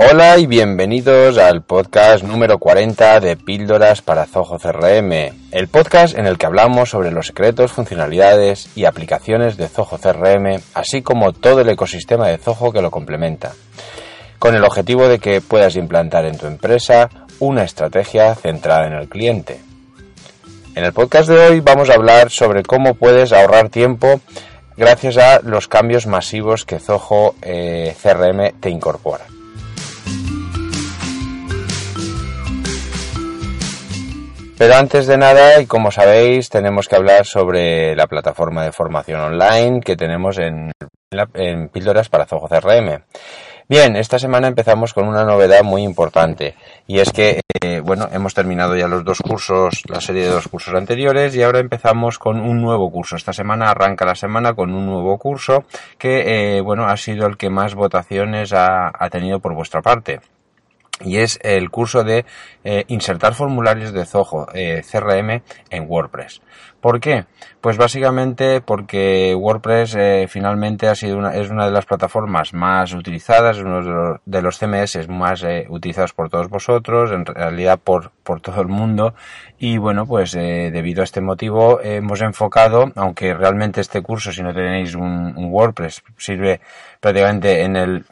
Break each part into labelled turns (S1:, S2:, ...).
S1: Hola y bienvenidos al podcast número 40 de Píldoras para Zoho CRM, el podcast en el que hablamos sobre los secretos, funcionalidades y aplicaciones de Zoho CRM, así como todo el ecosistema de Zoho que lo complementa, con el objetivo de que puedas implantar en tu empresa una estrategia centrada en el cliente. En el podcast de hoy vamos a hablar sobre cómo puedes ahorrar tiempo gracias a los cambios masivos que Zoho eh, CRM te incorpora. Pero antes de nada, y como sabéis, tenemos que hablar sobre la plataforma de formación online que tenemos en, Píldoras para Zoho CRM. Bien, esta semana empezamos con una novedad muy importante y es que, eh, bueno, hemos terminado ya los dos cursos, la serie de dos cursos anteriores y ahora empezamos con un nuevo curso. Esta semana arranca la semana con un nuevo curso que, eh, bueno, ha sido el que más votaciones ha tenido por vuestra parte y es el curso de eh, insertar formularios de Zoho eh, CRM en WordPress. ¿Por qué? Pues básicamente porque WordPress eh, finalmente ha sido una, es una de las plataformas más utilizadas, uno de los, CMS más utilizados por todos vosotros, en realidad por, por todo el mundo. Y bueno, pues debido a este motivo hemos enfocado, aunque realmente este curso, si no tenéis un WordPress, sirve prácticamente en el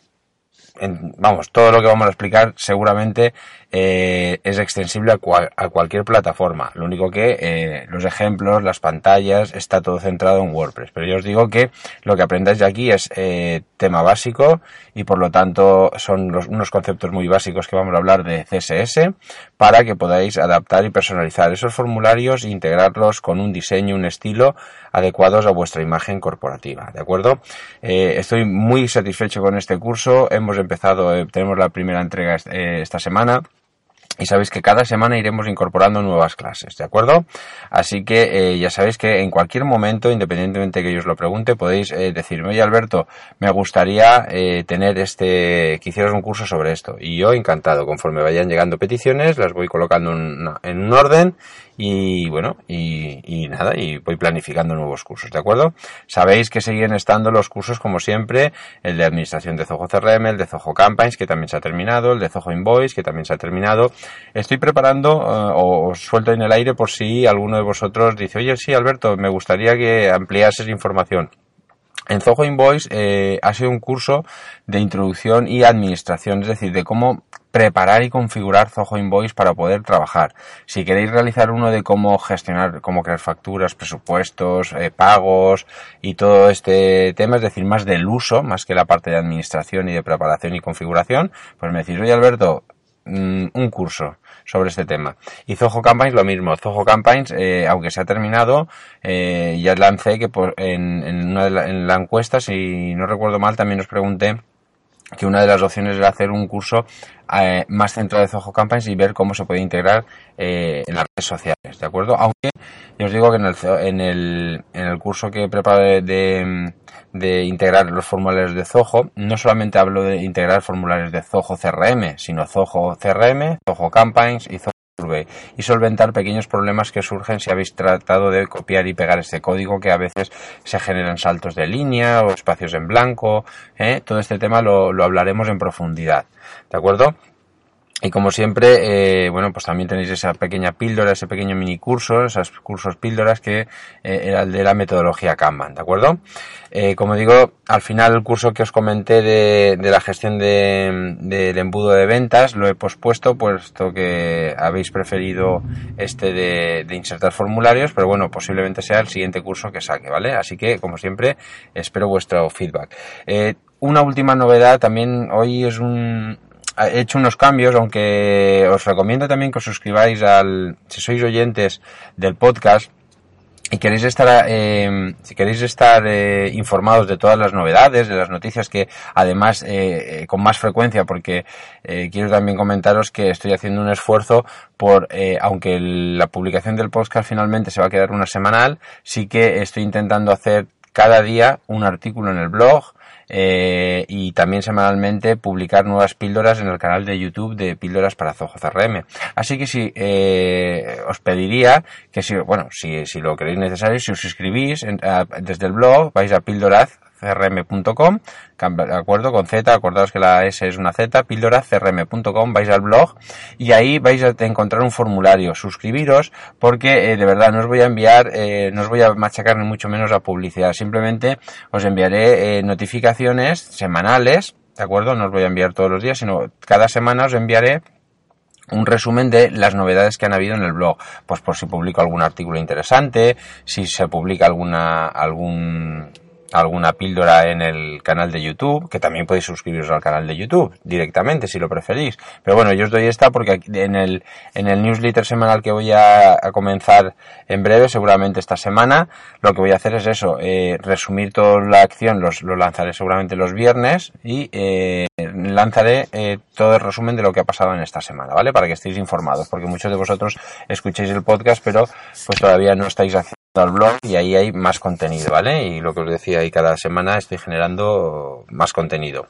S1: vamos, todo lo que vamos a explicar seguramente eh, es extensible a, cualquier plataforma. Lo único que eh, los ejemplos, las pantallas, está todo centrado en WordPress. Pero yo os digo que lo que aprendáis de aquí es eh, tema básico y por lo tanto son unos conceptos muy básicos que vamos a hablar de CSS para que podáis adaptar y personalizar esos formularios e integrarlos con un diseño, un estilo adecuados a vuestra imagen corporativa. ¿De acuerdo? estoy muy satisfecho con este curso. Hemos empezado, tenemos la primera entrega esta semana y sabéis que cada semana iremos incorporando nuevas clases, ¿de acuerdo? Así que eh, ya sabéis que en cualquier momento, independientemente que yo os lo pregunte, podéis eh, decirme, oye Alberto, me gustaría eh, tener este, que hicieras un curso sobre esto. Y yo encantado, conforme vayan llegando peticiones, las voy colocando en un orden y bueno, y, nada, y voy planificando nuevos cursos, ¿de acuerdo? Sabéis que siguen estando los cursos como siempre, el de administración de Zoho CRM, el de Zoho Campaigns, que también se ha terminado, el de Zoho Invoice, que también se ha terminado. Estoy preparando, eh, o os suelto en el aire por si alguno de vosotros dice, oye, sí, Alberto, me gustaría que ampliases información. En Zoho Invoice eh, ha sido un curso de introducción y administración, es decir, de cómo preparar y configurar Zoho Invoice para poder trabajar. Si queréis realizar uno de cómo gestionar, cómo crear facturas, presupuestos, eh, pagos y todo este tema, es decir, más del uso, más que la parte de administración y de preparación y configuración, pues me decís, oye Alberto, mm, un curso sobre este tema. Y Zoho Campaigns lo mismo. Zoho Campaigns, eh, aunque se ha terminado, eh, ya lancé que por, en, en, una de la, en la encuesta, si no recuerdo mal, también os pregunté que una de las opciones era hacer un curso eh, más centrado de Zoho Campaigns y ver cómo se puede integrar eh, en las redes sociales, ¿de acuerdo? Aunque yo os digo que en el, en el, en el curso que preparo de, de, integrar los formularios de Zoho, no solamente hablo de integrar formularios de Zoho CRM, sino Zoho CRM, Zoho Campaigns y Zoho y solventar pequeños problemas que surgen si habéis tratado de copiar y pegar este código que a veces se generan saltos de línea o espacios en blanco. ¿eh? Todo este tema lo, lo hablaremos en profundidad. ¿De acuerdo? Y como siempre, eh, bueno, pues también tenéis esa pequeña píldora, ese pequeño mini curso, esos cursos píldoras que eh, era el de la metodología Kanban, ¿de acuerdo? Eh, como digo, al final el curso que os comenté de, de la gestión del de, embudo de ventas lo he pospuesto puesto que habéis preferido este de, de, insertar formularios, pero bueno, posiblemente sea el siguiente curso que saque, ¿vale? Así que, como siempre, espero vuestro feedback. una última novedad también hoy es un, he hecho unos cambios, aunque os recomiendo también que os suscribáis al, si sois oyentes del podcast, y queréis estar, eh, si queréis estar eh, informados de todas las novedades, de las noticias que además eh, con más frecuencia, porque quiero también comentaros que estoy haciendo un esfuerzo por, aunque la publicación del podcast finalmente se va a quedar una semanal, sí que estoy intentando hacer cada día un artículo en el blog, eh, y también semanalmente publicar nuevas píldoras en el canal de YouTube de Píldoras para Zoho CRM. Así que si eh, os pediría que si, bueno, si, si lo creéis necesario, si os suscribís desde el blog, vais a Píldoras pildoracrm.com, de acuerdo, con Z, acordaos que la S es una Z, pildoracrm.com, vais al blog y ahí vais a encontrar un formulario, suscribiros porque eh, de verdad no os voy a enviar, eh, no os voy a machacar ni mucho menos a publicidad, simplemente os enviaré eh, notificaciones semanales, ¿de acuerdo? No os voy a enviar todos los días, sino cada semana os enviaré un resumen de las novedades que han habido en el blog, pues por si publico algún artículo interesante, si se publica alguna algún alguna píldora en el canal de YouTube, que también podéis suscribiros al canal de YouTube directamente si lo preferís. Pero bueno, yo os doy esta porque en el, en el newsletter semanal que voy a, comenzar en breve, seguramente esta semana, lo que voy a hacer es eso, eh, resumir toda la acción, los, lo lanzaré seguramente los viernes y eh, lanzaré eh, todo el resumen de lo que ha pasado en esta semana, ¿vale? Para que estéis informados, porque muchos de vosotros escucháis el podcast, pero pues todavía no estáis haciendo al blog y ahí hay más contenido, ¿vale? Y lo que os decía, ahí cada semana estoy generando más contenido.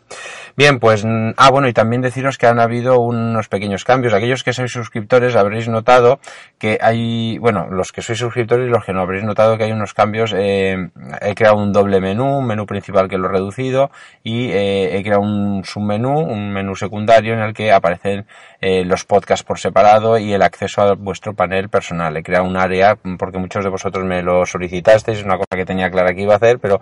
S1: Bien, pues, ah, bueno, y también deciros que han habido unos pequeños cambios. Aquellos que sois suscriptores habréis notado que hay, bueno, los que sois suscriptores y los que no habréis notado que hay unos cambios. Eh, he creado un doble menú, un menú principal que lo he reducido y eh, he creado un submenú, un menú secundario en el que aparecen eh, los podcasts por separado y el acceso a vuestro panel personal. He creado un área porque muchos de vosotros me lo solicitasteis, es una cosa que tenía clara que iba a hacer, pero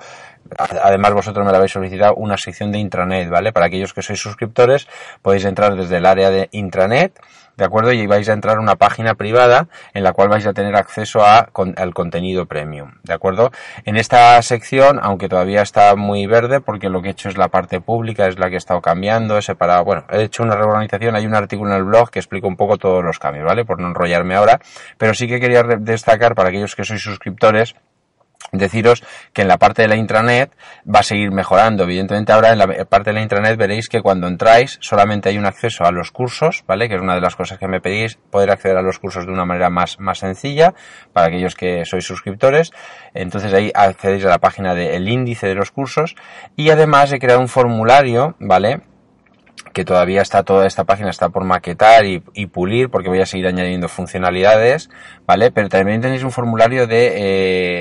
S1: además vosotros me lo habéis solicitado una sección de intranet, ¿vale? Para aquellos que sois suscriptores podéis entrar desde el área de intranet ¿de acuerdo? Y vais a entrar a una página privada en la cual vais a tener acceso a, al contenido premium, ¿de acuerdo? En esta sección, aunque todavía está muy verde, porque lo que he hecho es la parte pública, es la que he estado cambiando, he separado, bueno, he hecho una reorganización, hay un artículo en el blog que explica un poco todos los cambios, ¿vale? Por no enrollarme ahora, pero sí que quería destacar para aquellos que sois suscriptores, deciros que en la parte de la intranet va a seguir mejorando. Evidentemente ahora en la parte de la intranet veréis que cuando entráis solamente hay un acceso a los cursos, ¿vale? Que es una de las cosas que me pedís, poder acceder a los cursos de una manera más, más sencilla para aquellos que sois suscriptores. Entonces ahí accedéis a la página del índice de los cursos y además he creado un formulario, ¿vale? Que todavía está toda esta página está por maquetar y, pulir porque voy a seguir añadiendo funcionalidades, ¿vale? Pero también tenéis un formulario de,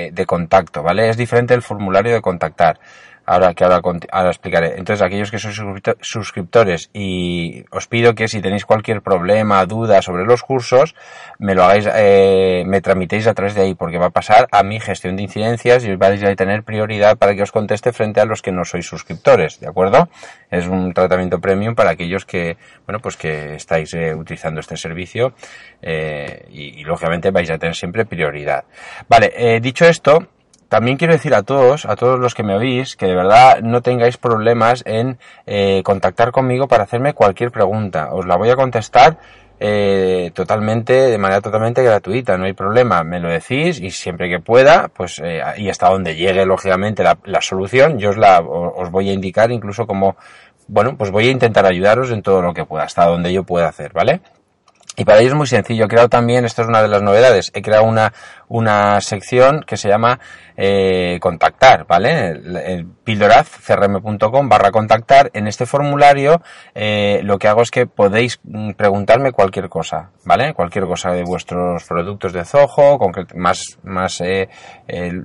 S1: eh, de contacto, ¿vale? Es diferente el formulario de contactar ahora que ahora, ahora explicaré. Entonces, aquellos que sois suscriptores y os pido que si tenéis cualquier problema, duda sobre los cursos, me lo hagáis, eh, me tramitéis a través de ahí, porque va a pasar a mi gestión de incidencias y vais a tener prioridad para que os conteste frente a los que no sois suscriptores, ¿de acuerdo? Es un tratamiento premium para aquellos que, bueno, pues que estáis eh, utilizando este servicio eh, y, y, lógicamente vais a tener siempre prioridad. Vale, eh, dicho esto, también quiero decir a todos, a todos los que me oís, que de verdad no tengáis problemas en eh, contactar conmigo para hacerme cualquier pregunta. Os la voy a contestar eh, totalmente, de manera totalmente gratuita, no hay problema. Me lo decís y siempre que pueda, pues eh, y hasta donde llegue lógicamente la, la solución, yo os la os voy a indicar incluso como bueno, pues voy a intentar ayudaros en todo lo que pueda, hasta donde yo pueda hacer, ¿vale? Y para ello es muy sencillo. He creado también, esto es una de las novedades, he creado una, una sección que se llama eh, contactar, ¿vale? El, pildorazcrm.com barra contactar. En este formulario eh, lo que hago es que podéis mm, preguntarme cualquier cosa, ¿vale? Cualquier cosa de vuestros productos de Zoho, más, más, eh,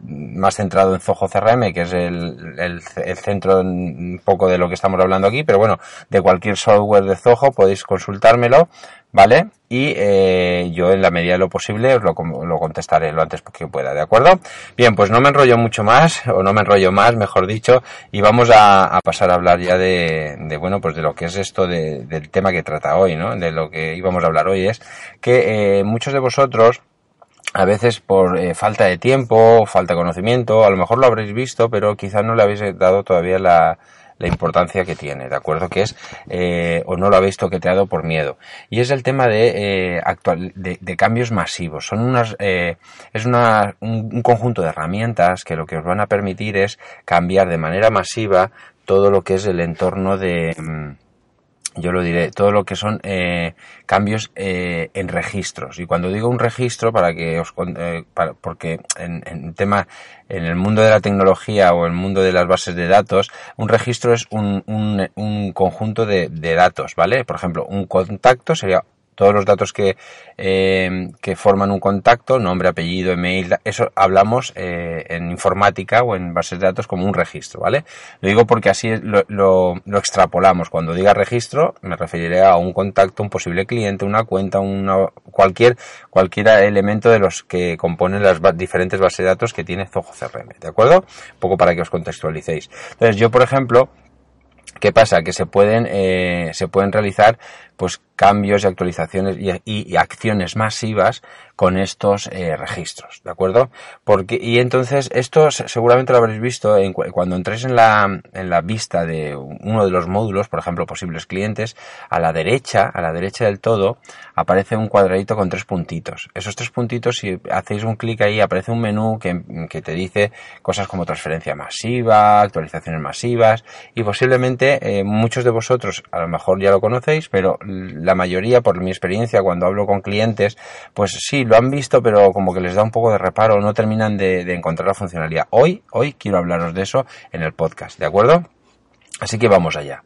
S1: más centrado en Zoho CRM, que es el, el, el centro un poco de lo que estamos hablando aquí, pero bueno, de cualquier software de Zoho podéis consultármelo ¿vale? Y eh, yo en la medida de lo posible os lo, lo, contestaré lo antes que pueda, ¿de acuerdo? Bien, pues no me enrollo mucho más, o no me enrollo más, mejor dicho, y vamos a, pasar a hablar ya de, de, bueno, pues de lo que es esto de, del tema que trata hoy, ¿no? De lo que íbamos a hablar hoy es que eh, muchos de vosotros a veces por eh, falta de tiempo, falta de conocimiento, a lo mejor lo habréis visto, pero quizás no le habéis dado todavía la, la importancia que tiene, ¿de acuerdo? Que es, eh, o no lo habéis toqueteado por miedo. Y es el tema de, eh, actual, de, cambios masivos. Son unas, eh, es una, un, un conjunto de herramientas que lo que os van a permitir es cambiar de manera masiva todo lo que es el entorno de, mm, yo lo diré, todo lo que son eh, cambios eh, en registros. Y cuando digo un registro, para que os, eh, para, porque en, en, tema, en el mundo de la tecnología o el mundo de las bases de datos, un registro es un, un, un conjunto de, de datos, ¿vale? Por ejemplo, un contacto sería todos los datos que, eh, que forman un contacto, nombre, apellido, email, eso hablamos eh, en informática o en bases de datos como un registro, ¿vale? Lo digo porque así lo, lo, lo, extrapolamos. Cuando diga registro, me referiré a un contacto, un posible cliente, una cuenta, una, cualquier, cualquier elemento de los que componen las diferentes bases de datos que tiene Zoho CRM, ¿de acuerdo? Un poco para que os contextualicéis. Entonces, yo, por ejemplo, ¿Qué pasa? Que se pueden, eh, se pueden realizar pues cambios y actualizaciones y, acciones masivas con estos eh, registros, ¿de acuerdo? Porque, y entonces esto seguramente lo habréis visto en, cuando entréis en la, en la vista de uno de los módulos, por ejemplo, posibles clientes, a la derecha, a la derecha del todo, aparece un cuadradito con tres puntitos. Esos tres puntitos, si hacéis un clic ahí, aparece un menú que, que te dice cosas como transferencia masiva, actualizaciones masivas, y posiblemente eh, muchos de vosotros a lo mejor ya lo conocéis, pero la mayoría, por mi experiencia, cuando hablo con clientes, pues sí, lo han visto, pero como que les da un poco de reparo, no terminan de, encontrar la funcionalidad. Hoy, hoy quiero hablaros de eso en el podcast, ¿de acuerdo? Así que vamos allá.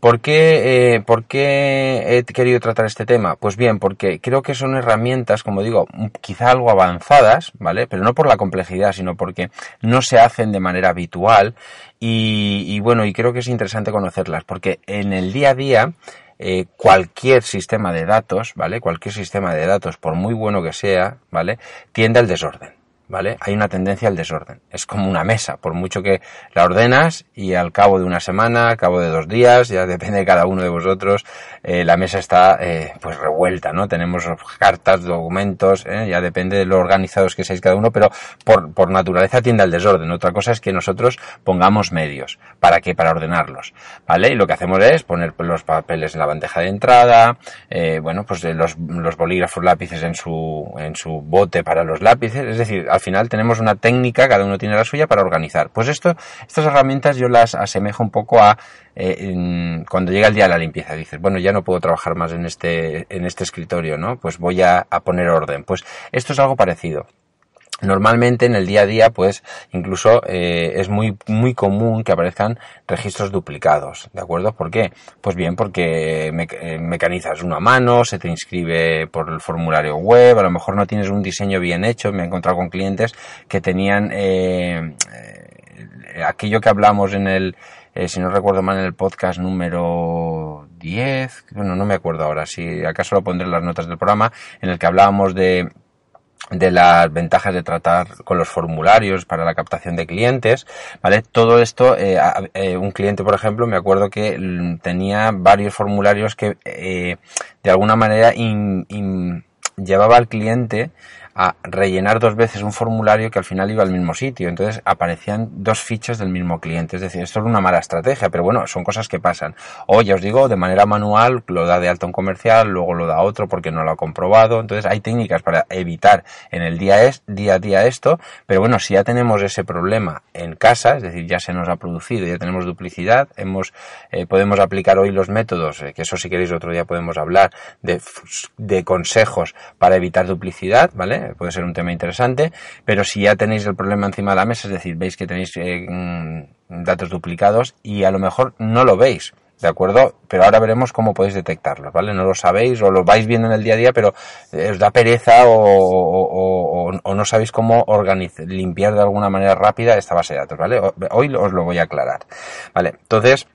S1: ¿Por qué, eh, ¿Por qué he querido tratar este tema? Pues bien, porque creo que son herramientas, como digo, quizá algo avanzadas, ¿vale? Pero no por la complejidad, sino porque no se hacen de manera habitual y, y bueno, y creo que es interesante conocerlas, porque en el día a día eh, cualquier sistema de datos, ¿vale? Cualquier sistema de datos, por muy bueno que sea, ¿vale? Tiende al desorden. ¿Vale? Hay una tendencia al desorden. Es como una mesa, por mucho que la ordenas y al cabo de una semana, al cabo de dos días, ya depende de cada uno de vosotros, eh, la mesa está eh, pues revuelta, ¿no? Tenemos cartas, documentos, ¿eh? ya depende de lo organizados que seáis cada uno, pero por, por naturaleza tiende al desorden. Otra cosa es que nosotros pongamos medios. ¿Para qué? Para ordenarlos, ¿vale? Y lo que hacemos es poner los papeles en la bandeja de entrada, eh, bueno, pues los, los bolígrafos lápices en su, en su bote para los lápices, es decir, al final tenemos una técnica, cada uno tiene la suya para organizar. Pues esto, estas herramientas yo las asemejo un poco a eh, cuando llega el día de la limpieza. Dices, bueno, ya no puedo trabajar más en este, en este escritorio, ¿no? Pues voy a, a poner orden. Pues esto es algo parecido. Normalmente en el día a día, pues incluso eh, es muy muy común que aparezcan registros duplicados, ¿de acuerdo? ¿Por qué? Pues bien, porque me, eh, mecanizas una mano, se te inscribe por el formulario web, a lo mejor no tienes un diseño bien hecho. Me he encontrado con clientes que tenían eh, eh aquello que hablamos en el, eh, si no recuerdo mal, en el podcast número 10, bueno, no me acuerdo ahora, si acaso lo pondré en las notas del programa, en el que hablábamos de de las ventajas de tratar con los formularios para la captación de clientes, ¿vale? Todo esto, eh, eh, un cliente, por ejemplo, me acuerdo que tenía varios formularios que eh, de alguna manera llevaba al cliente a rellenar dos veces un formulario que al final iba al mismo sitio. Entonces aparecían dos fichas del mismo cliente. Es decir, esto es una mala estrategia, pero bueno, son cosas que pasan. O ya os digo, de manera manual lo da de alto un comercial, luego lo da otro porque no lo ha comprobado. Entonces hay técnicas para evitar en el día, es, día a día esto, pero bueno, si ya tenemos ese problema en casa, es decir, ya se nos ha producido, ya tenemos duplicidad, hemos, eh, podemos aplicar hoy los métodos, eh, que eso si queréis otro día podemos hablar, de, de consejos para evitar duplicidad, ¿vale? Puede ser un tema interesante, pero si ya tenéis el problema encima de la mesa, es decir, veis que tenéis eh, mm, datos duplicados y a lo mejor no lo veis, ¿de acuerdo? Pero ahora veremos cómo podéis detectarlos, ¿vale? No lo sabéis o lo vais viendo en el día a día, pero eh, os da pereza o, o, o, o no sabéis cómo limpiar de alguna manera rápida esta base de datos, ¿vale? Hoy os lo voy a aclarar, ¿vale? Entonces,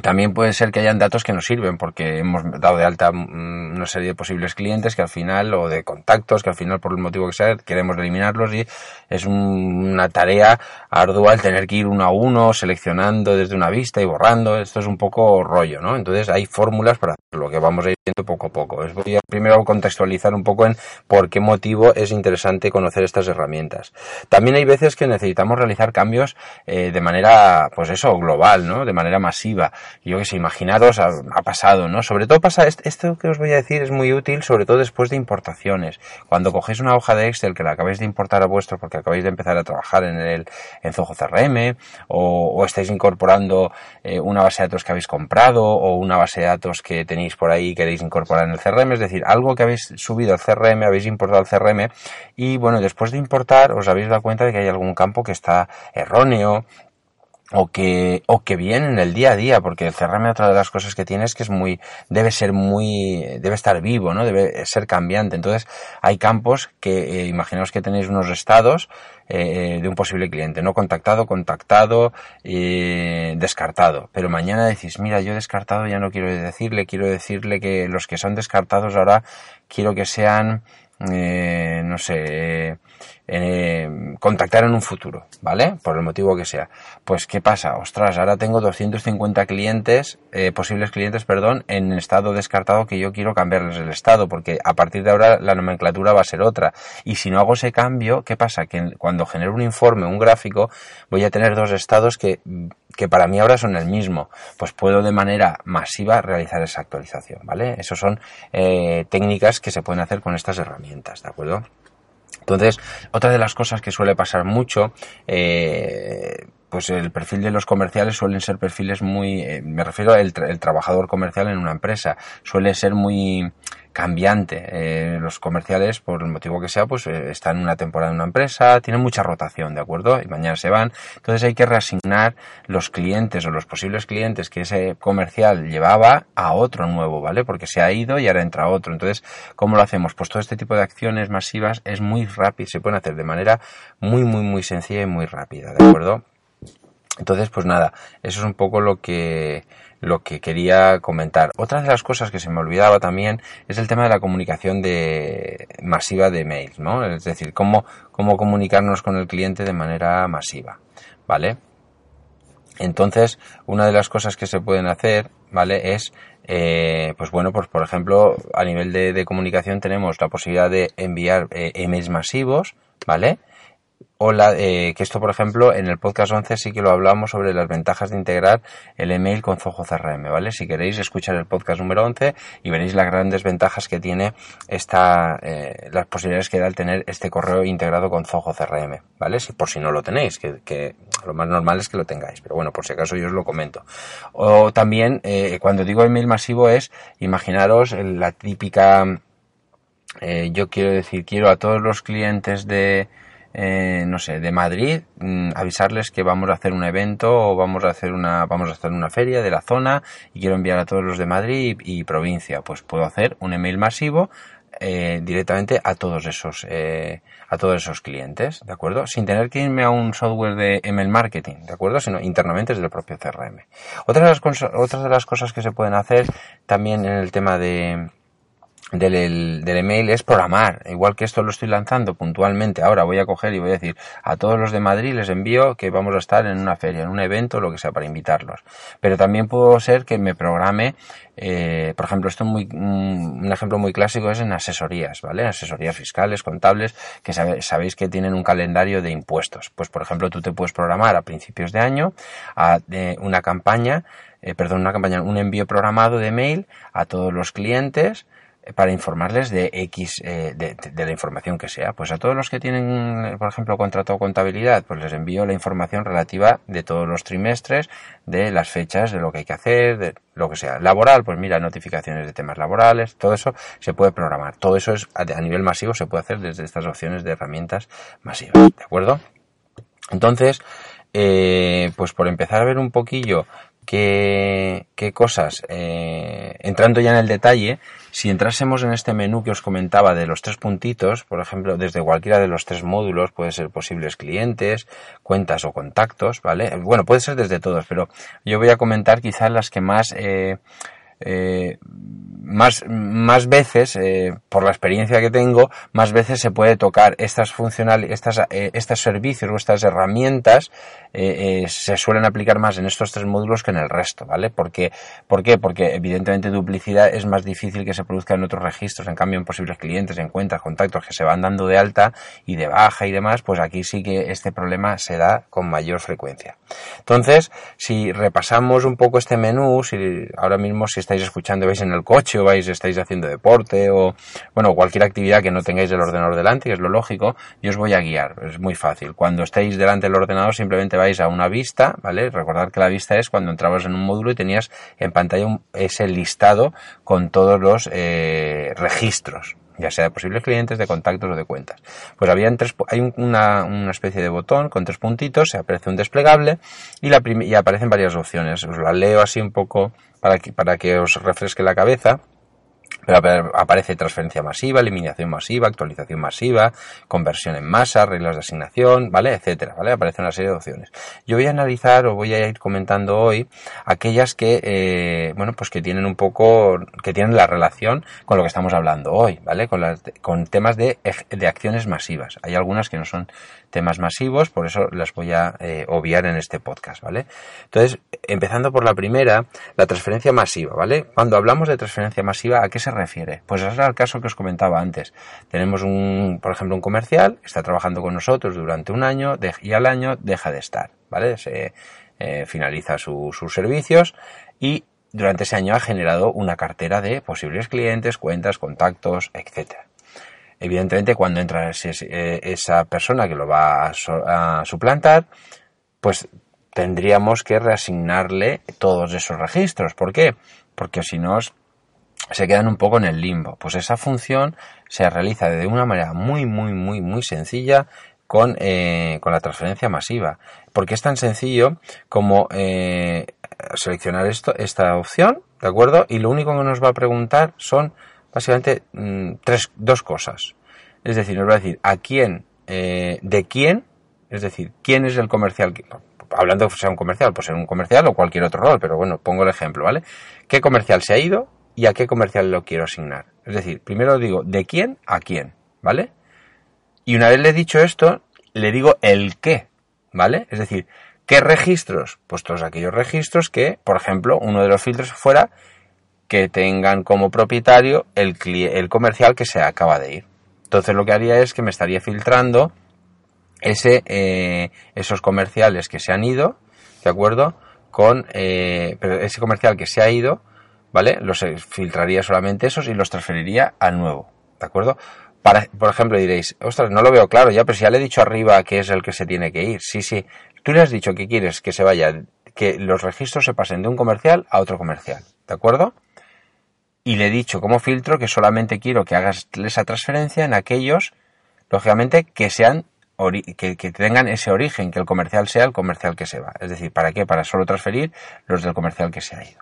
S1: también puede ser que hayan datos que no sirven porque hemos dado de alta mm, una serie de posibles clientes que al final, o de contactos que al final por el motivo que sea, queremos eliminarlos y es una tarea ardua el tener que ir uno a uno seleccionando desde una vista y borrando. Esto es un poco rollo, ¿no? Entonces hay fórmulas para lo que vamos a ir viendo poco a poco. Voy a primero contextualizar un poco en por qué motivo es interesante conocer estas herramientas. También hay veces que necesitamos realizar cambios eh, de manera, pues eso, global, ¿no? De manera masiva yo que sé, imaginaros, ha, pasado, ¿no? Sobre todo pasa, esto que os voy a decir es muy útil, sobre todo después de importaciones. Cuando cogéis una hoja de Excel que la acabáis de importar a vuestro porque acabáis de empezar a trabajar en el, en Zoho CRM, o, o estáis incorporando eh, una base de datos que habéis comprado, o una base de datos que tenéis por ahí queréis incorporar en el CRM, es decir, algo que habéis subido al CRM, habéis importado al CRM, y bueno, después de importar os habéis dado cuenta de que hay algún campo que está erróneo, o que, o que bien en el día a día, porque el CRM otra de las cosas que tiene es que es muy, debe ser muy, debe estar vivo, ¿no? Debe ser cambiante. Entonces, hay campos que, eh, imaginaos que tenéis unos estados eh, de un posible cliente, no contactado, contactado, eh, descartado. Pero mañana decís, mira, yo descartado ya no quiero decirle, quiero decirle que los que son descartados ahora quiero que sean, eh, no sé, eh, contactar en un futuro, ¿vale? Por el motivo que sea. Pues, ¿qué pasa? Ostras, ahora tengo 250 clientes, eh, posibles clientes, perdón, en estado descartado que yo quiero cambiarles el estado, porque a partir de ahora la nomenclatura va a ser otra. Y si no hago ese cambio, ¿qué pasa? Que cuando genero un informe, un gráfico, voy a tener dos estados que, que para mí ahora son el mismo. Pues puedo de manera masiva realizar esa actualización, ¿vale? Esas son eh, técnicas que se pueden hacer con estas herramientas, ¿de acuerdo? Entonces, otra de las cosas que suele pasar mucho, eh, pues el perfil de los comerciales suelen ser perfiles muy, eh, me refiero al el trabajador comercial en una empresa, suele ser muy cambiante. Eh, los comerciales, por el motivo que sea, pues eh, están una temporada en una empresa, tienen mucha rotación, ¿de acuerdo? Y mañana se van. Entonces hay que reasignar los clientes o los posibles clientes que ese comercial llevaba a otro nuevo, ¿vale? Porque se ha ido y ahora entra otro. Entonces, ¿cómo lo hacemos? Pues todo este tipo de acciones masivas es muy rápido, se pueden hacer de manera muy, muy, muy sencilla y muy rápida, ¿de acuerdo? Entonces, pues nada, eso es un poco lo que, lo que quería comentar. Otra de las cosas que se me olvidaba también es el tema de la comunicación de, masiva de mails, ¿no? Es decir, cómo, cómo comunicarnos con el cliente de manera masiva, ¿vale? Entonces, una de las cosas que se pueden hacer, ¿vale? Es, eh, pues bueno, pues por ejemplo, a nivel de, comunicación tenemos la posibilidad de enviar eh, emails masivos, ¿vale? Hola, eh, que esto, por ejemplo, en el podcast 11 sí que lo hablamos sobre las ventajas de integrar el email con Zoho CRM, ¿vale? Si queréis escuchar el podcast número 11 y veréis las grandes ventajas que tiene esta, eh, las posibilidades que da el tener este correo integrado con Zoho CRM, ¿vale? Si, por si no lo tenéis, que, lo más normal es que lo tengáis, pero bueno, por si acaso yo os lo comento. O también, eh, cuando digo email masivo es, imaginaros la típica, yo quiero decir, quiero a todos los clientes de, eh, no sé, de Madrid, mm, avisarles que vamos a hacer un evento o vamos a hacer una, vamos a hacer una feria de la zona y quiero enviar a todos los de Madrid y, provincia, pues puedo hacer un email masivo eh, directamente a todos esos eh, a todos esos clientes, ¿de acuerdo? Sin tener que irme a un software de email marketing, ¿de acuerdo? Sino internamente desde el propio CRM. Otra de las, otras de las cosas que se pueden hacer también en el tema de, del, del, email es programar. Igual que esto lo estoy lanzando puntualmente, ahora voy a coger y voy a decir a todos los de Madrid les envío que vamos a estar en una feria, en un evento, lo que sea, para invitarlos. Pero también puedo ser que me programe, eh, por ejemplo, esto es muy, un ejemplo muy clásico es en asesorías, ¿vale? Asesorías fiscales, contables, que sabéis que tienen un calendario de impuestos. Pues, por ejemplo, tú te puedes programar a principios de año a, una campaña, eh, perdón, una campaña, un envío programado de mail a todos los clientes, para informarles de X, eh, de, la información que sea. Pues a todos los que tienen, por ejemplo, contrato o contabilidad, pues les envío la información relativa de todos los trimestres, de las fechas, de lo que hay que hacer, de lo que sea. Laboral, pues mira, notificaciones de temas laborales, todo eso se puede programar. Todo eso es a nivel masivo, se puede hacer desde estas opciones de herramientas masivas. ¿De acuerdo? Entonces, eh, pues por empezar a ver un poquillo qué, qué cosas, eh, entrando ya en el detalle, si entrásemos en este menú que os comentaba de los tres puntitos, por ejemplo, desde cualquiera de los tres módulos, puede ser posibles clientes, cuentas o contactos, ¿vale? Bueno, puede ser desde todos, pero yo voy a comentar quizás las que más eh, eh, más, más veces, eh, por la experiencia que tengo, más veces se puede tocar estas funcionales, estas, eh, estos servicios o estas herramientas se suelen aplicar más en estos tres módulos que en el resto, ¿vale? Porque, ¿Por qué? Porque evidentemente duplicidad es más difícil que se produzca en otros registros, en cambio en posibles clientes, en cuentas, contactos que se van dando de alta y de baja y demás, pues aquí sí que este problema se da con mayor frecuencia. Entonces, si repasamos un poco este menú, si ahora mismo si estáis escuchando, veis en el coche o vais, estáis haciendo deporte o, bueno, cualquier actividad que no tengáis el ordenador delante, que es lo lógico, yo os voy a guiar. Es muy fácil. Cuando estéis delante del ordenador simplemente vais a una vista, ¿vale? Recordad que la vista es cuando entrabas en un módulo y tenías en pantalla ese listado con todos los eh, registros, ya sea de posibles clientes, de contactos o de cuentas. Pues había tres, hay una, una, especie de botón con tres puntitos, se aparece un desplegable y, la y aparecen varias opciones. Os la leo así un poco para que, para que os refresque la cabeza. Aparece transferencia masiva, eliminación masiva, actualización masiva, conversión en masa, reglas de asignación, ¿vale? Etcétera, ¿vale? Aparece una serie de opciones. Yo voy a analizar o voy a ir comentando hoy aquellas que, eh, bueno, pues que tienen un poco, que tienen la relación con lo que estamos hablando hoy, ¿vale? Con, las, con temas de, de acciones masivas. Hay algunas que no son temas masivos, por eso las voy a eh, obviar en este podcast, ¿vale? Entonces, empezando por la primera, la transferencia masiva, ¿vale? Cuando hablamos de transferencia masiva, ¿a qué se refiere? Pues es el caso que os comentaba antes. Tenemos un, por ejemplo, un comercial, está trabajando con nosotros durante un año y al año deja de estar, ¿vale? Se eh, finaliza sus servicios y durante ese año ha generado una cartera de posibles clientes, cuentas, contactos, etcétera. Evidentemente, cuando entra eh, esa persona que lo va a, suplantar, pues tendríamos que reasignarle todos esos registros. ¿Por qué? Porque si no, se quedan un poco en el limbo. Pues esa función se realiza de una manera muy, muy, muy, muy sencilla con, eh, con la transferencia masiva. Porque es tan sencillo como eh, seleccionar esto, esta opción, ¿de acuerdo? Y lo único que nos va a preguntar son básicamente mm, tres, dos cosas. Es decir, nos va a decir a quién, eh, de quién, es decir, quién es el comercial, hablando que sea un comercial, pues ser un comercial o cualquier otro rol, pero bueno, pongo el ejemplo, ¿vale? ¿Qué comercial se ha ido y a qué comercial lo quiero asignar? Es decir, primero digo de quién a quién, ¿vale? Y una vez le he dicho esto, le digo el qué, ¿vale? Es decir, ¿qué registros? Pues todos aquellos registros que, por ejemplo, uno de los filtros fuera que tengan como propietario el, el comercial que se acaba de ir. Entonces lo que haría es que me estaría filtrando ese, eh, esos comerciales que se han ido, ¿de acuerdo? Con eh, ese comercial que se ha ido, ¿vale? Los filtraría solamente esos y los transferiría al nuevo, ¿de acuerdo? Para, por ejemplo, diréis, ostras, no lo veo claro ya, pero si ya le he dicho arriba que es el que se tiene que ir. Sí, sí. Tú le has dicho que quieres que se vaya, que los registros se pasen de un comercial a otro comercial, ¿de acuerdo? y le he dicho como filtro que solamente quiero que hagas esa transferencia en aquellos, lógicamente, que sean que, tengan ese origen, que el comercial sea el comercial que se va. Es decir, ¿para qué? Para solo transferir los del comercial que se ha ido.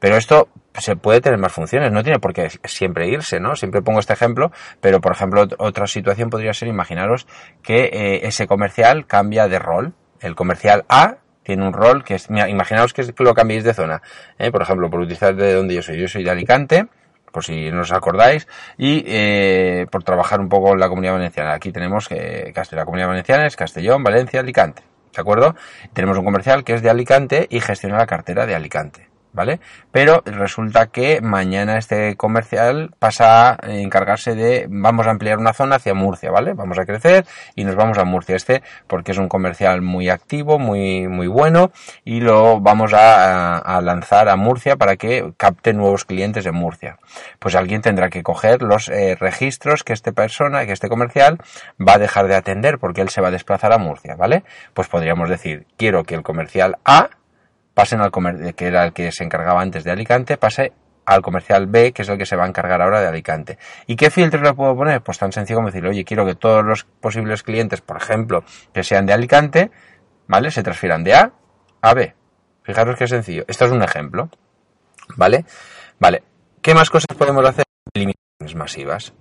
S1: Pero esto se puede tener más funciones, no tiene por qué siempre irse, ¿no? Siempre pongo este ejemplo, pero por ejemplo otra situación podría ser, imaginaros que eh, ese comercial cambia de rol. El comercial A tiene un rol que es, imaginaos que lo cambiéis de zona, ¿eh? por ejemplo, por utilizar de donde yo soy, yo soy de Alicante, por si no os acordáis, y eh, por trabajar un poco en la comunidad valenciana. Aquí tenemos que la comunidad valenciana es Castellón, Valencia, Alicante, ¿de acuerdo? Tenemos un comercial que es de Alicante y gestiona la cartera de Alicante. ¿Vale? Pero resulta que mañana este comercial pasa a encargarse de, vamos a ampliar una zona hacia Murcia, ¿vale? Vamos a crecer y nos vamos a Murcia este porque es un comercial muy activo, muy, muy bueno y lo vamos a, lanzar a Murcia para que capte nuevos clientes en Murcia. Pues alguien tendrá que coger los eh, registros que este persona, que este comercial va a dejar de atender porque él se va a desplazar a Murcia, ¿vale? Pues podríamos decir, quiero que el comercial A pasen al comercial, que era el que se encargaba antes de Alicante, pase al comercial B, que es el que se va a encargar ahora de Alicante. ¿Y qué filtros le puedo poner? Pues tan sencillo como decir, oye, quiero que todos los posibles clientes, por ejemplo, que sean de Alicante, ¿vale? Se transfieran de A a B. Fijaros qué sencillo. Esto es un ejemplo. ¿Vale? Vale. ¿Qué más cosas podemos hacer? Limitaciones masivas.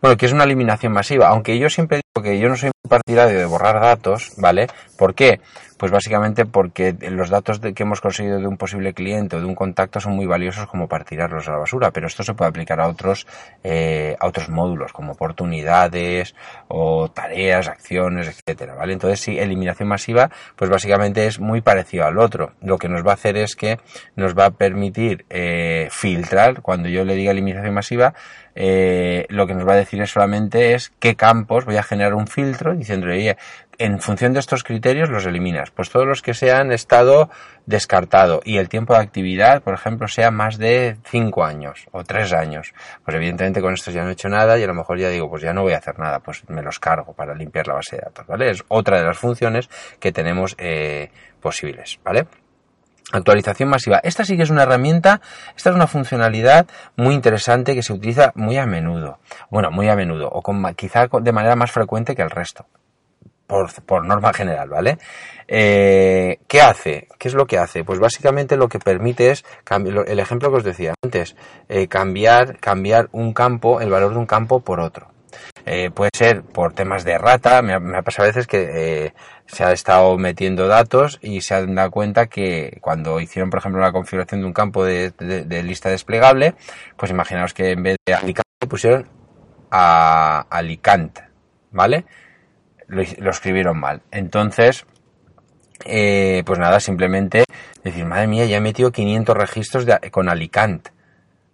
S1: Bueno, que es una eliminación masiva, aunque yo siempre digo que yo no soy partidario de borrar datos, ¿vale? ¿Por qué? Pues básicamente porque los datos que hemos conseguido de un posible cliente o de un contacto son muy valiosos como para tirarlos a la basura, pero esto se puede aplicar a otros, eh, a otros módulos como oportunidades o tareas, acciones, etcétera, ¿vale? Entonces sí, eliminación masiva, pues básicamente es muy parecido al otro. Lo que nos va a hacer es que nos va a permitir eh, filtrar, cuando yo le diga eliminación masiva, eh, lo que nos va a decir es solamente es qué campos voy a generar un filtro diciendo, oye, en función de estos criterios los eliminas. Pues todos los que se han estado descartado y el tiempo de actividad, por ejemplo, sea más de 5 años o 3 años. Pues evidentemente con estos ya no he hecho nada y a lo mejor ya digo, pues ya no voy a hacer nada, pues me los cargo para limpiar la base de datos, ¿vale? Es otra de las funciones que tenemos eh, posibles, ¿vale? Actualización masiva. Esta sí que es una herramienta, esta es una funcionalidad muy interesante que se utiliza muy a menudo. Bueno, muy a menudo, o con, quizá de manera más frecuente que el resto. Por, por norma general, ¿vale? Eh, ¿Qué hace? ¿Qué es lo que hace? Pues básicamente lo que permite es, el ejemplo que os decía antes, eh, cambiar, cambiar un campo, el valor de un campo por otro. Eh, puede ser por temas de rata. Me ha, pasado a veces que se ha estado metiendo datos y se han dado cuenta que cuando hicieron, por ejemplo, la configuración de un campo de, lista desplegable, pues imaginaos que en vez de Alicante pusieron a Alicante, ¿vale? Lo, escribieron mal. Entonces, eh, pues nada, simplemente decir, madre mía, ya he metido 500 registros con Alicante,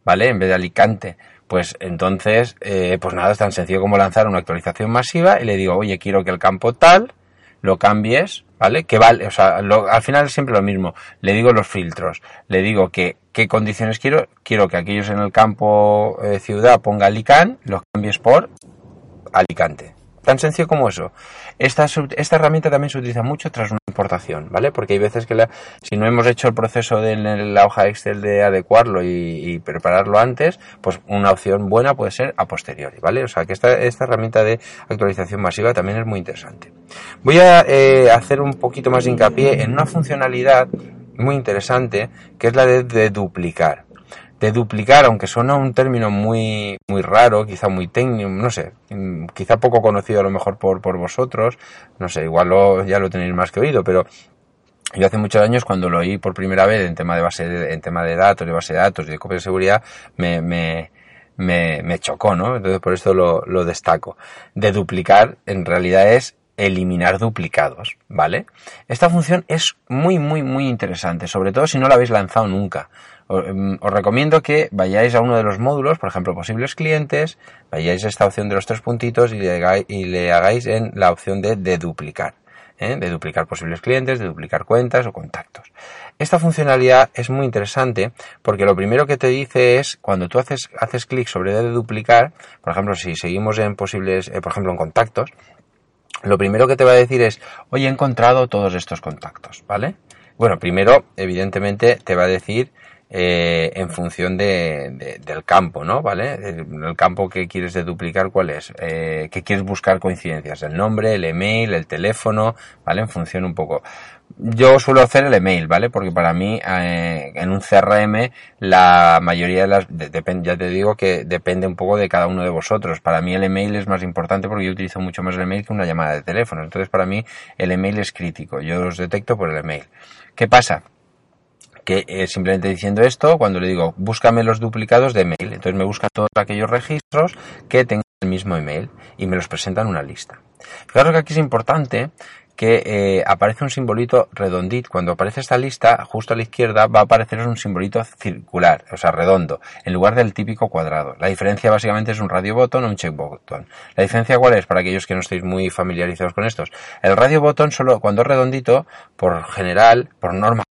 S1: ¿vale? En vez de Alicante. Pues entonces, eh, pues nada, es tan sencillo como lanzar una actualización masiva y le digo, oye, quiero que el campo tal lo cambies, ¿vale? Que vale, o sea, al final es siempre lo mismo. Le digo los filtros, le digo que qué condiciones quiero, quiero que aquellos en el campo eh, ciudad ponga Alicante, los cambies por Alicante. Tan sencillo como eso. Esta, esta herramienta también se utiliza mucho tras una importación, ¿vale? Porque hay veces que la, si no hemos hecho el proceso de la hoja Excel de adecuarlo y, prepararlo antes, pues una opción buena puede ser a posteriori, ¿vale? O sea que esta, esta herramienta de actualización masiva también es muy interesante. Voy a eh, hacer un poquito más de hincapié en una funcionalidad muy interesante que es la de duplicar de duplicar, aunque suena un término muy, muy raro, quizá muy técnico, no sé, mm, quizá poco conocido a lo mejor por, por vosotros, no sé, igual lo, ya lo tenéis más que oído, pero yo hace muchos años cuando lo oí por primera vez en tema de base en tema de datos, de base de datos y de copia de seguridad, me, me, me, me chocó, ¿no? Entonces por eso lo, lo destaco. De duplicar en realidad es eliminar duplicados, ¿vale? Esta función es muy, muy, muy interesante, sobre todo si no la habéis lanzado nunca. Em, os recomiendo que vayáis a uno de los módulos, por ejemplo, posibles clientes, vayáis a esta opción de los tres puntitos y le, hagáis en la opción de, de duplicar. ¿eh? de duplicar posibles clientes, de duplicar cuentas o contactos. Esta funcionalidad es muy interesante porque lo primero que te dice es cuando tú haces, haces clic sobre de duplicar, por ejemplo, si seguimos en posibles, eh, por ejemplo, en contactos, lo primero que te va a decir es, hoy he encontrado todos estos contactos, ¿vale? Bueno, primero, evidentemente, te va a decir eh, en función de, del campo, ¿no? ¿Vale? El, campo que quieres de duplicar, ¿cuál es? Eh, que quieres buscar coincidencias, el nombre, el email, el teléfono, ¿vale? En función un poco. Yo suelo hacer el email, ¿vale? Porque para mí, eh, en un CRM, la mayoría de las, ya te digo que depende un poco de cada uno de vosotros. Para mí el email es más importante porque yo utilizo mucho más el email que una llamada de teléfono. Entonces, para mí, el email es crítico. Yo los detecto por el email. ¿Qué pasa? Que eh, simplemente diciendo esto, cuando le digo búscame los duplicados de email, entonces me busca todos aquellos registros que tengan el mismo email y me los presenta en una lista. Claro que aquí es importante que eh, aparece un simbolito redondito. Cuando aparece esta lista, justo a la izquierda va a aparecer un simbolito circular, o sea, redondo, en lugar del típico cuadrado. La diferencia básicamente es un radio botón o un check button. La diferencia cuál es, para aquellos que no estéis muy familiarizados con estos. El radio botón solo, cuando es redondito, por general, por norma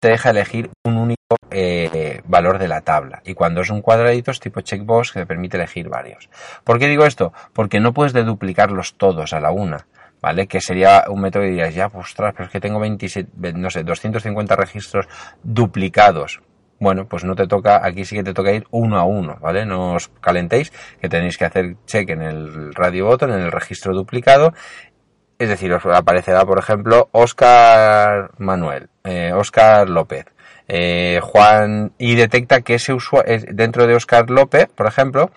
S1: te deja elegir un único eh, valor de la tabla. Y cuando es un cuadradito es tipo checkbox que te permite elegir varios. ¿Por qué digo esto? Porque no puedes deduplicarlos todos a la una. ¿Vale? Que sería un método que dirías, ya, pues, ostras, pero es que tengo 27, no sé, 250 registros duplicados. Bueno, pues no te toca, aquí sí que te toca ir uno a uno, ¿vale? No os calentéis, que tenéis que hacer check en el radio botón, en el registro duplicado, es decir, os aparecerá, por ejemplo, Oscar Manuel, eh, Oscar López, eh, Juan, y detecta que ese usuario, dentro de Oscar López, por ejemplo,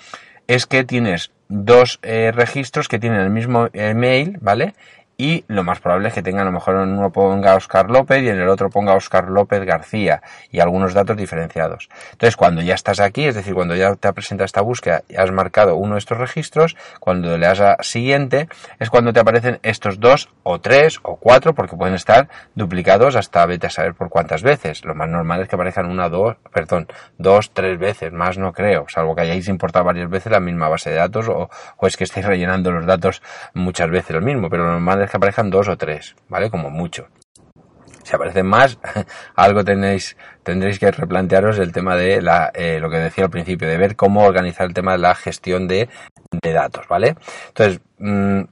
S1: es que tienes dos eh, registros que tienen el mismo email, ¿vale? Y lo más probable es que tenga a lo mejor en uno ponga Oscar López y en el otro ponga Oscar López García y algunos datos diferenciados. Entonces, cuando ya estás aquí, es decir, cuando ya te ha presentado esta búsqueda y has marcado uno de estos registros, cuando le das a siguiente, es cuando te aparecen estos dos o tres o cuatro, porque pueden estar duplicados hasta vete a saber por cuántas veces. Lo más normal es que aparezcan una, dos, perdón, dos, tres veces, más no creo, salvo que hayáis importado varias veces la misma base de datos o, o es que estéis rellenando los datos muchas veces lo mismo, pero lo normal es que aparezcan dos o tres, ¿vale? Como mucho. Si aparecen más, algo tenéis, tendréis que replantearos el tema de la, eh, lo que decía al principio, de ver cómo organizar el tema de la gestión de, datos, ¿vale? Entonces, mm,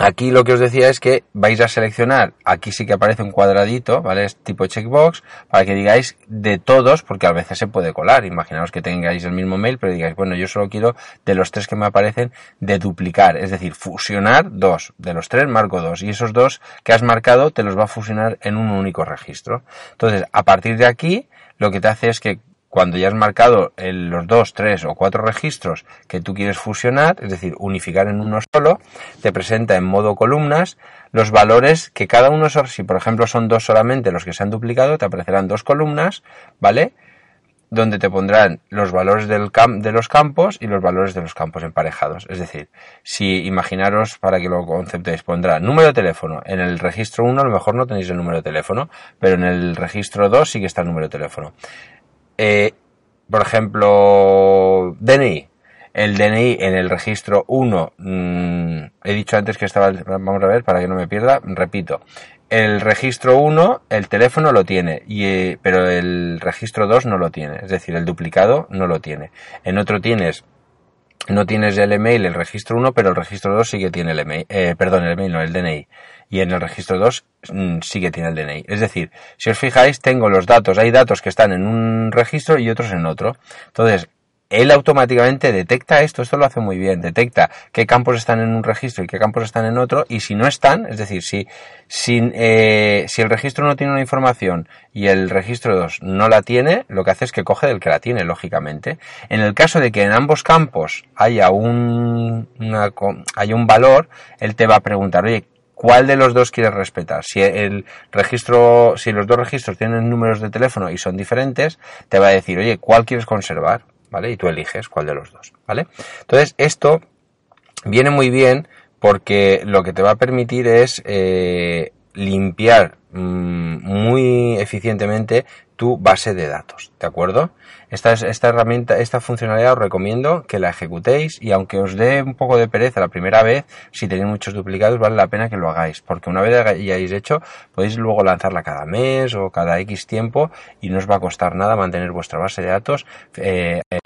S1: Aquí lo que os decía es que vais a seleccionar, aquí sí que aparece un cuadradito, ¿vale? Es tipo checkbox, para que digáis de todos, porque a veces se puede colar. Imaginaos que tengáis el mismo mail, pero digáis, bueno, yo solo quiero de los tres que me aparecen de duplicar, es decir, fusionar dos. De los tres marco dos. Y esos dos que has marcado te los va a fusionar en un único registro. Entonces, a partir de aquí, lo que te hace es que cuando ya has marcado los dos, tres o cuatro registros que tú quieres fusionar, es decir, unificar en uno solo, te presenta en modo columnas los valores que cada uno, si por ejemplo son dos solamente los que se han duplicado, te aparecerán dos columnas, ¿vale? Donde te pondrán los valores del de los campos y los valores de los campos emparejados. Es decir, si imaginaros, para que lo conceptéis, pondrá número de teléfono. En el registro 1 a lo mejor no tenéis el número de teléfono, pero en el registro 2 sí que está el número de teléfono. Eh, por ejemplo, DNI. El DNI en el registro 1, mm, he dicho antes que estaba, vamos a ver para que no me pierda, repito, el registro 1, el teléfono lo tiene, y, eh, pero el registro 2 no lo tiene, es decir, el duplicado no lo tiene. En otro tienes, no tienes el email, el registro 1, pero el registro 2 sí que tiene el email, eh, perdón, el email, no, el DNI y en el registro 2 mm, sí que tiene el DNI. Es decir, si os fijáis, tengo los datos, hay datos que están en un registro y otros en otro. Entonces, él automáticamente detecta esto, esto lo hace muy bien, detecta qué campos están en un registro y qué campos están en otro, y si no están, es decir, si, si, eh, si el registro no tiene una información y el registro 2 no la tiene, lo que hace es que coge del que la tiene, lógicamente. En el caso de que en ambos campos haya un, una, haya un valor, él te va a preguntar, oye, cuál de los dos quieres respetar. Si el registro, si los dos registros tienen números de teléfono y son diferentes, te va a decir, oye, ¿cuál quieres conservar? ¿Vale? Y tú eliges cuál de los dos, ¿vale? Entonces, esto viene muy bien porque lo que te va a permitir es eh, limpiar mm, muy eficientemente tu base de datos, ¿de acuerdo? Esta, esta herramienta, esta funcionalidad os recomiendo que la ejecutéis y aunque os dé un poco de pereza la primera vez, si tenéis muchos duplicados, vale la pena que lo hagáis, porque una vez ya hayáis hecho, podéis luego lanzarla cada mes o cada X tiempo y no os va a costar nada mantener vuestra base de datos eh, eh,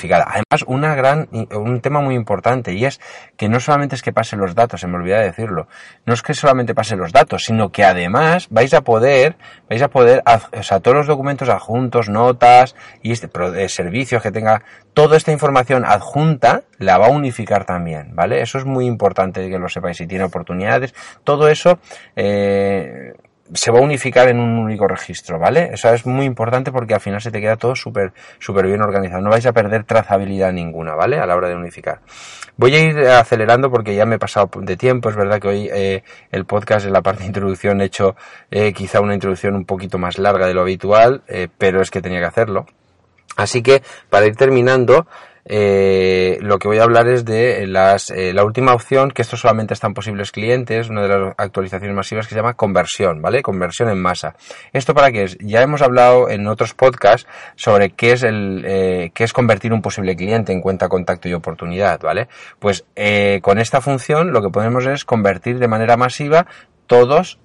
S1: Además, una gran, un tema muy importante y es que no solamente es que pase los datos, se me olvidó decirlo, no es que solamente pase los datos, sino que además vais a poder, vais a poder, o sea, todos los documentos adjuntos, notas y este, de servicios que tenga, toda esta información adjunta la va a unificar también, ¿vale? Eso es muy importante que lo sepáis si tiene oportunidades. Todo eso, eh, se va a unificar en un único registro, ¿vale? Eso es muy importante porque al final se te queda todo súper súper bien organizado. No vais a perder trazabilidad ninguna, ¿vale? A la hora de unificar. Voy a ir acelerando porque ya me he pasado de tiempo. Es verdad que hoy eh, el podcast en la parte de introducción he hecho eh, quizá una introducción un poquito más larga de lo habitual, eh, pero es que tenía que hacerlo. Así que para ir terminando, eh, lo que voy a hablar es de las, eh, la última opción, que esto solamente está en posibles clientes, una de las actualizaciones masivas que se llama conversión, ¿vale? Conversión en masa. ¿Esto para qué es? Ya hemos hablado en otros podcasts sobre qué es el, eh, qué es convertir un posible cliente en cuenta, contacto y oportunidad, ¿vale? Pues eh, con esta función lo que podemos es convertir de manera masiva todos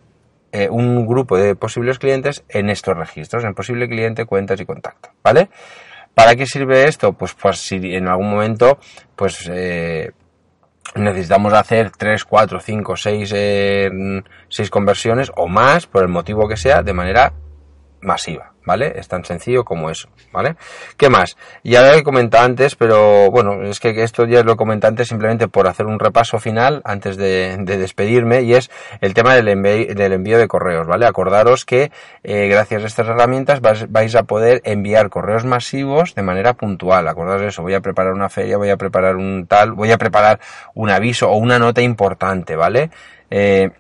S1: un grupo de posibles clientes en estos registros, en posible cliente, cuentas y contacto, ¿vale? ¿Para qué sirve esto? Pues, pues si en algún momento, pues eh, necesitamos hacer 3, 4, 5, 6, eh, 6 conversiones o más, por el motivo que sea, de manera masiva. ¿vale? Es tan sencillo como eso, ¿vale? ¿Qué más? Ya lo he comentado antes, pero bueno, es que esto ya lo comenté antes simplemente por hacer un repaso final antes de, despedirme y es el tema del, envío, del envío de correos, ¿vale? Acordaros que eh, gracias a estas herramientas vais, a poder enviar correos masivos de manera puntual, acordaros de eso, voy a preparar una feria, voy a preparar un tal, voy a preparar un aviso o una nota importante, ¿vale? Eh,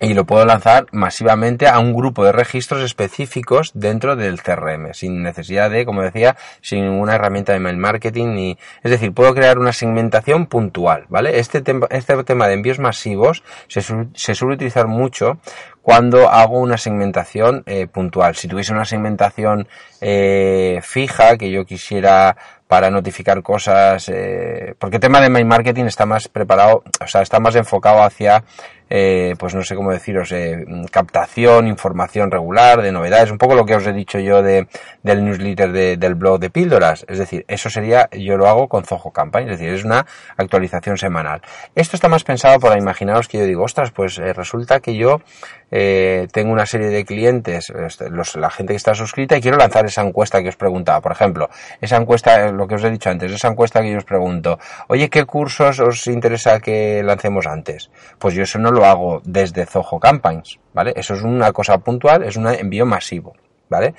S1: y lo puedo lanzar masivamente a un grupo de registros específicos dentro del CRM, sin necesidad de, como decía, sin ninguna herramienta de mail marketing ni, es decir, puedo crear una segmentación puntual, ¿vale? Este, tema, este tema de envíos masivos se, se suele utilizar mucho cuando hago una segmentación eh, puntual. Si tuviese una segmentación eh, fija que yo quisiera para notificar cosas, eh, porque el tema de mail marketing está más preparado, o sea, está más enfocado hacia eh, pues no sé cómo deciros, eh, captación, información regular de novedades, un poco lo que os he dicho yo de, del newsletter del blog de píldoras. Es decir, eso sería, yo lo hago con Zoho Campaign, es decir, es una actualización semanal. Esto está más pensado para imaginaros que yo digo, ostras, pues eh, resulta que yo eh, tengo una serie de clientes, este, los, la gente que está suscrita y quiero lanzar esa encuesta que os preguntaba. Por ejemplo, esa encuesta, lo que os he dicho antes, esa encuesta que yo os pregunto, oye, ¿qué cursos os interesa que lancemos antes? Pues yo eso no hago desde Zoho Campaigns, ¿vale? Eso es una cosa puntual, es un envío masivo, ¿vale?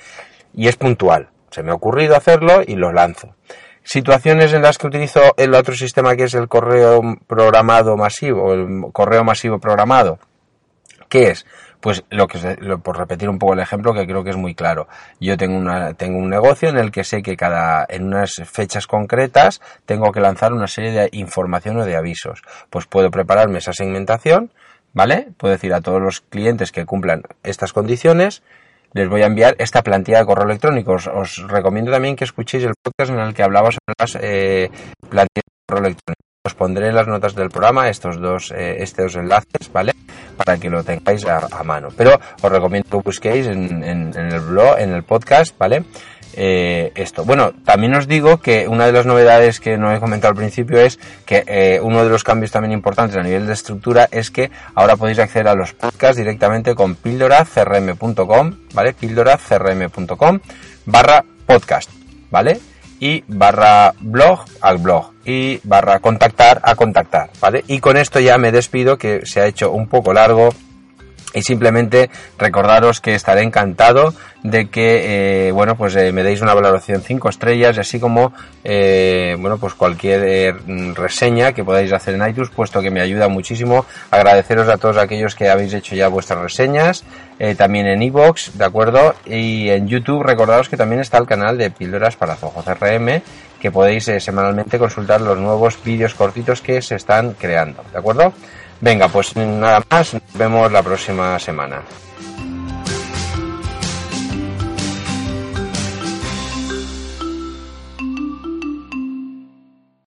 S1: Y es puntual. Se me ha ocurrido hacerlo y lo lanzo. Situaciones en las que utilizo el otro sistema que es el correo programado masivo, el correo masivo programado. ¿Qué es? Pues lo que por repetir un poco el ejemplo que creo que es muy claro. Yo tengo una tengo un negocio en el que sé que cada en unas fechas concretas tengo que lanzar una serie de información o de avisos. Pues puedo prepararme esa segmentación, ¿vale? Puedo decir a todos los clientes que cumplan estas condiciones les voy a enviar esta plantilla de correo electrónico. Os, recomiendo también que escuchéis el podcast en el que hablaba sobre las eh, plantillas de correo electrónico. Os pondré en las notas del programa estos dos, eh, estos enlaces, ¿vale? Para que lo tengáis a, mano. Pero os recomiendo que busquéis en, en, en el blog, en el podcast, ¿vale? Eh, esto. Bueno, también os digo que una de las novedades que no he comentado al principio es que eh, uno de los cambios también importantes a nivel de estructura es que ahora podéis acceder a los podcasts directamente con pildoracrm.com, ¿vale? pildoracrm.com barra podcast, ¿vale? Y barra blog al blog y barra contactar a contactar, ¿vale? Y con esto ya me despido que se ha hecho un poco largo y simplemente recordaros que estaré encantado de que eh, bueno pues eh, me deis una valoración 5 estrellas y así como eh, bueno pues cualquier reseña que podáis hacer en iTunes puesto que me ayuda muchísimo. Agradeceros a todos aquellos que habéis hecho ya vuestras reseñas también en iBox de acuerdo y en YouTube recordaros que también está el canal de píldoras para Zoho CRM que podéis semanalmente consultar los nuevos vídeos cortitos que se están creando de acuerdo Venga, pues nada más, nos vemos la próxima semana.